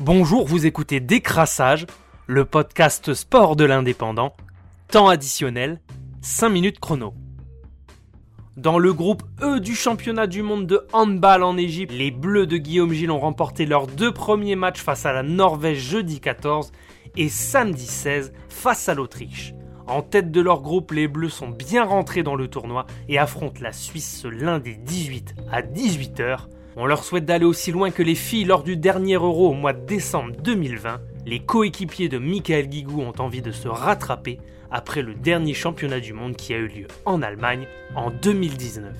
Bonjour, vous écoutez Décrassage, le podcast sport de l'indépendant. Temps additionnel, 5 minutes chrono. Dans le groupe E du championnat du monde de handball en Égypte, les Bleus de Guillaume Gilles ont remporté leurs deux premiers matchs face à la Norvège jeudi 14 et samedi 16 face à l'Autriche. En tête de leur groupe, les Bleus sont bien rentrés dans le tournoi et affrontent la Suisse ce lundi 18 à 18h. On leur souhaite d'aller aussi loin que les filles lors du dernier Euro au mois de décembre 2020. Les coéquipiers de Michael Guigou ont envie de se rattraper après le dernier championnat du monde qui a eu lieu en Allemagne en 2019.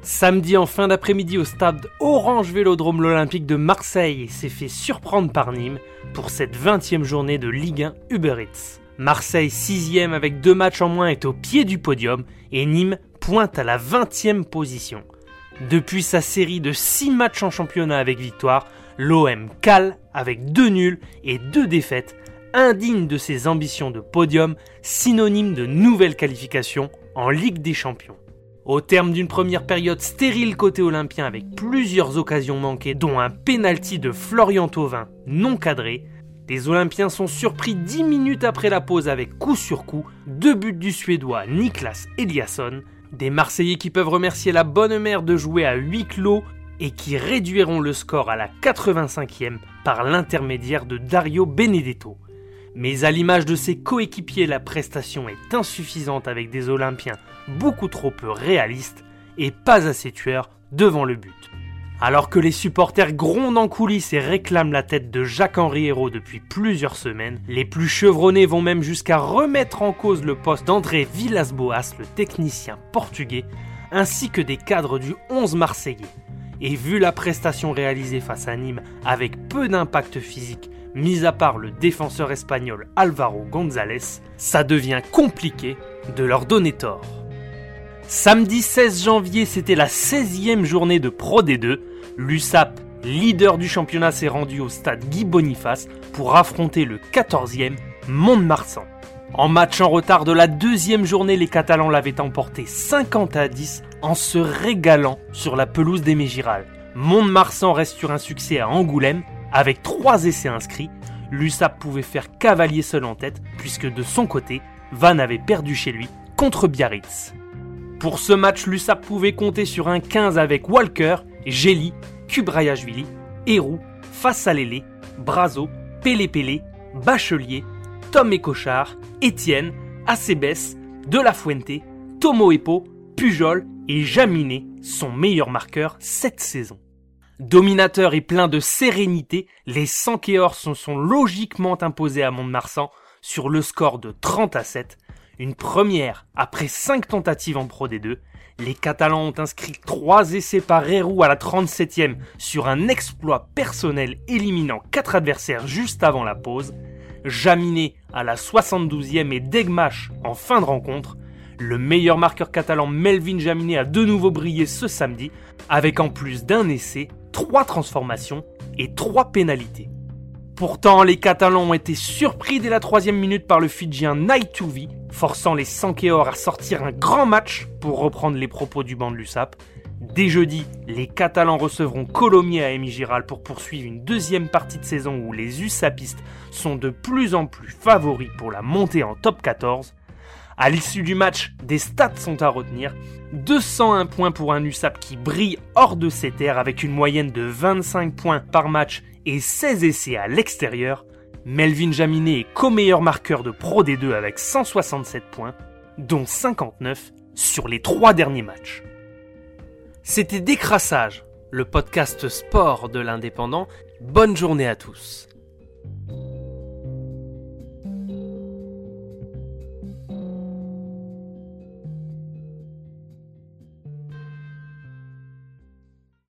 Samedi en fin d'après-midi au stade Orange Vélodrome l'Olympique de Marseille s'est fait surprendre par Nîmes pour cette 20e journée de Ligue 1 Uber Eats. Marseille 6 avec deux matchs en moins est au pied du podium et Nîmes pointe à la 20e position. Depuis sa série de 6 matchs en championnat avec victoire, l'OM cale avec 2 nuls et 2 défaites, indigne de ses ambitions de podium, synonyme de nouvelle qualification en Ligue des Champions. Au terme d'une première période stérile côté olympien avec plusieurs occasions manquées, dont un pénalty de Florian Thauvin non cadré, les Olympiens sont surpris 10 minutes après la pause avec coup sur coup, deux buts du Suédois Niklas Eliasson, des Marseillais qui peuvent remercier la bonne mère de jouer à huis clos et qui réduiront le score à la 85e par l'intermédiaire de Dario Benedetto. Mais à l'image de ses coéquipiers, la prestation est insuffisante avec des Olympiens beaucoup trop peu réalistes et pas assez tueurs devant le but. Alors que les supporters grondent en coulisses et réclament la tête de Jacques-Henri Hérault depuis plusieurs semaines, les plus chevronnés vont même jusqu'à remettre en cause le poste d'André Villas-Boas, le technicien portugais, ainsi que des cadres du 11 marseillais. Et vu la prestation réalisée face à Nîmes avec peu d'impact physique, mis à part le défenseur espagnol Alvaro González, ça devient compliqué de leur donner tort. Samedi 16 janvier, c'était la 16e journée de Pro D2. L'USAP, leader du championnat, s'est rendu au stade Guy Boniface pour affronter le 14e Mont-de-Marsan. En match en retard de la deuxième journée, les Catalans l'avaient emporté 50 à 10 en se régalant sur la pelouse des Mégirales. Mont-de-Marsan reste sur un succès à Angoulême avec 3 essais inscrits. L'USAP pouvait faire cavalier seul en tête puisque de son côté, Van avait perdu chez lui contre Biarritz. Pour ce match, l'USAP pouvait compter sur un 15 avec Walker, Gély, Kubrayashvili, Héroux, Fassalélé, Brazo, Pélé Pélé, Bachelier, Tom et Cochard, Étienne, Acebes, De La Fuente, Tomo Epo, Pujol et Jaminet, son meilleur marqueur cette saison. Dominateur et plein de sérénité, les Sankéors se sont logiquement imposés à Mont-de-Marsan sur le score de 30 à 7 une première après 5 tentatives en Pro D2. Les Catalans ont inscrit 3 essais par Héroux à la 37e sur un exploit personnel éliminant 4 adversaires juste avant la pause. Jaminé à la 72e et Degmash en fin de rencontre. Le meilleur marqueur catalan Melvin Jaminé a de nouveau brillé ce samedi avec en plus d'un essai, 3 transformations et 3 pénalités. Pourtant, les Catalans ont été surpris dès la troisième minute par le Fidjien Naituvi, forçant les Sankeor à sortir un grand match pour reprendre les propos du banc de l'USAP. Dès jeudi, les Catalans recevront Colomiers à Emigiral pour poursuivre une deuxième partie de saison où les USAPistes sont de plus en plus favoris pour la montée en top 14. À l'issue du match, des stats sont à retenir. 201 points pour un USAP qui brille hors de ses terres avec une moyenne de 25 points par match et 16 essais à l'extérieur, Melvin Jaminet est co-meilleur marqueur de Pro D2 avec 167 points, dont 59 sur les trois derniers matchs. C'était Décrassage, le podcast sport de l'indépendant. Bonne journée à tous.